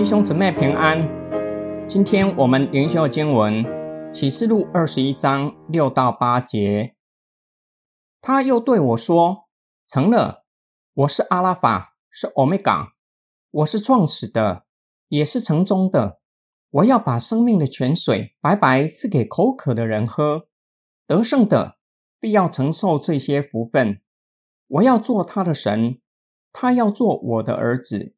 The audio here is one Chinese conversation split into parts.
弟兄姊妹平安。今天我们灵修经文启示录二十一章六到八节。他又对我说：“成了，我是阿拉法，是欧米伽，我是创始的，也是城中的。我要把生命的泉水白白赐给口渴的人喝。得胜的必要承受这些福分。我要做他的神，他要做我的儿子。”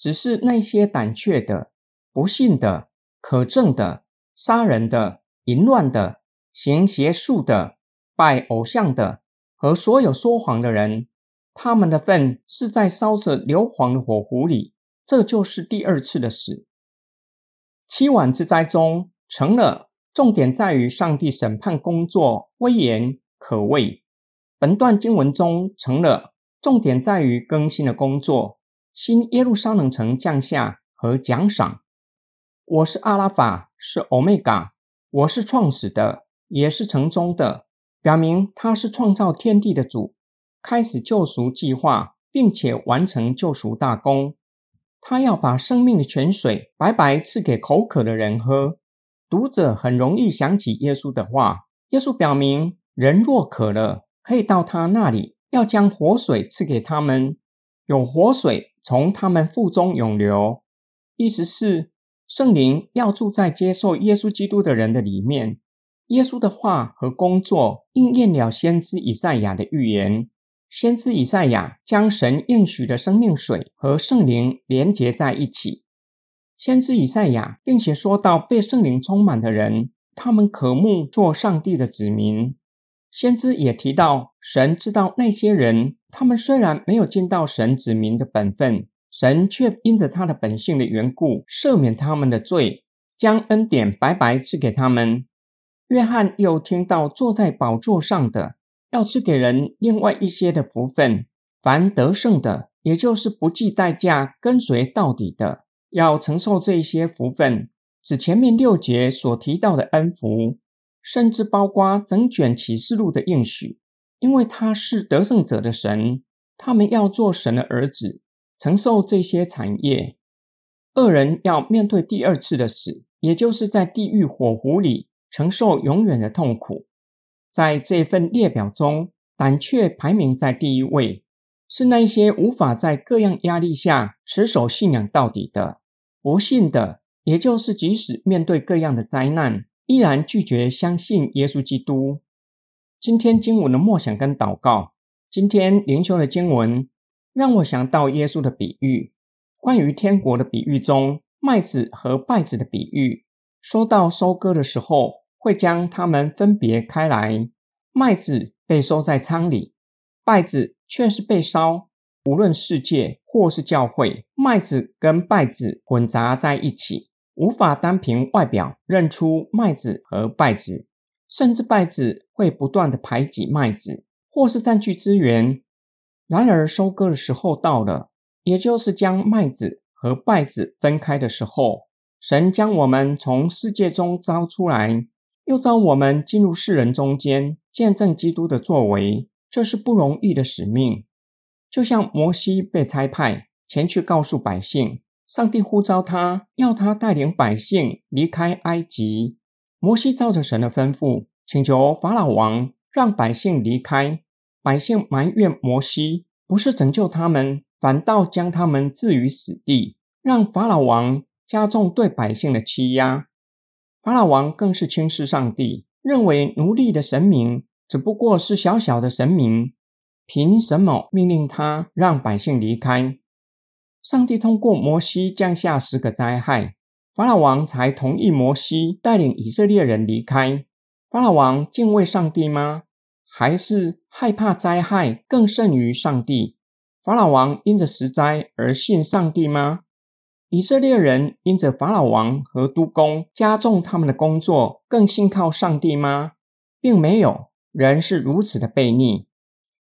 只是那些胆怯的、不信的、可憎的、杀人的、淫乱的、行邪术的、拜偶像的和所有说谎的人，他们的份是在烧着硫磺的火湖里。这就是第二次的死。七晚之灾中成了，重点在于上帝审判工作威严可畏。本段经文中成了，重点在于更新的工作。新耶路撒冷城降下和奖赏。我是阿拉法，是欧米伽，我是创始的，也是城中的，表明他是创造天地的主，开始救赎计划，并且完成救赎大功。他要把生命的泉水白白赐给口渴的人喝。读者很容易想起耶稣的话。耶稣表明，人若渴了，可以到他那里，要将活水赐给他们。有活水从他们腹中涌流，意思是圣灵要住在接受耶稣基督的人的里面。耶稣的话和工作应验了先知以赛亚的预言。先知以赛亚将神应许的生命水和圣灵连结在一起。先知以赛亚并且说到被圣灵充满的人，他们渴慕做上帝的子民。先知也提到，神知道那些人，他们虽然没有尽到神子民的本分，神却因着他的本性的缘故，赦免他们的罪，将恩典白白赐给他们。约翰又听到坐在宝座上的要赐给人另外一些的福分，凡得胜的，也就是不计代价跟随到底的，要承受这些福分，指前面六节所提到的恩福。甚至包括整卷启示录的应许，因为他是得胜者的神，他们要做神的儿子，承受这些产业。恶人要面对第二次的死，也就是在地狱火湖里承受永远的痛苦。在这份列表中，胆怯排名在第一位，是那些无法在各样压力下持守信仰到底的不信的，也就是即使面对各样的灾难。依然拒绝相信耶稣基督。今天经文的默想跟祷告，今天灵修的经文让我想到耶稣的比喻，关于天国的比喻中，麦子和稗子的比喻。说到收割的时候，会将它们分别开来，麦子被收在仓里，稗子却是被烧。无论世界或是教会，麦子跟稗子混杂在一起。无法单凭外表认出麦子和稗子，甚至稗子会不断的排挤麦子，或是占据资源。然而收割的时候到了，也就是将麦子和稗子分开的时候。神将我们从世界中招出来，又招我们进入世人中间，见证基督的作为。这是不容易的使命，就像摩西被差派前去告诉百姓。上帝呼召他，要他带领百姓离开埃及。摩西照着神的吩咐，请求法老王让百姓离开。百姓埋怨摩西，不是拯救他们，反倒将他们置于死地，让法老王加重对百姓的欺压。法老王更是轻视上帝，认为奴隶的神明只不过是小小的神明，凭什么命令他让百姓离开？上帝通过摩西降下十个灾害，法老王才同意摩西带领以色列人离开。法老王敬畏上帝吗？还是害怕灾害更胜于上帝？法老王因着十灾而信上帝吗？以色列人因着法老王和督工加重他们的工作，更信靠上帝吗？并没有。人是如此的悖逆。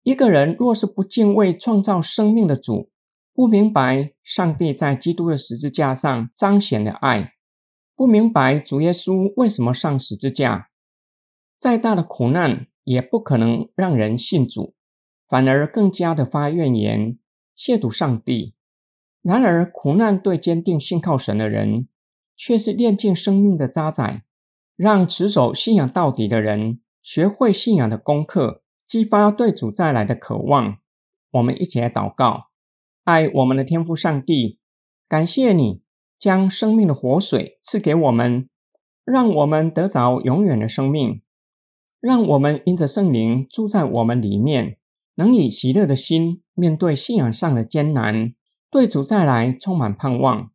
一个人若是不敬畏创造生命的主，不明白上帝在基督的十字架上彰显的爱，不明白主耶稣为什么上十字架，再大的苦难也不可能让人信主，反而更加的发怨言，亵渎上帝。然而，苦难对坚定信靠神的人，却是炼尽生命的渣滓，让持守信仰到底的人学会信仰的功课，激发对主再来的渴望。我们一起来祷告：爱我们的天父上帝，感谢你将生命的活水赐给我们，让我们得着永远的生命，让我们因着圣灵住在我们里面，能以喜乐的心面对信仰上的艰难。对主再来充满盼望，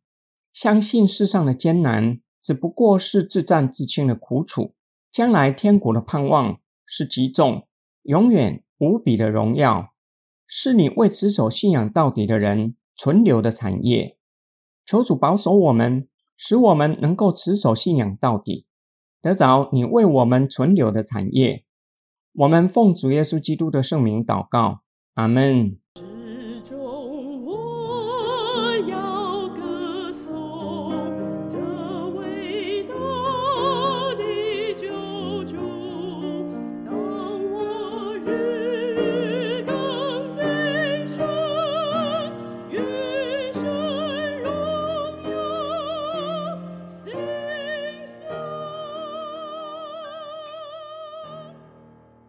相信世上的艰难只不过是自战自清的苦楚，将来天国的盼望是极重、永远无比的荣耀，是你为持守信仰到底的人存留的产业。求主保守我们，使我们能够持守信仰到底，得着你为我们存留的产业。我们奉主耶稣基督的圣名祷告，阿门。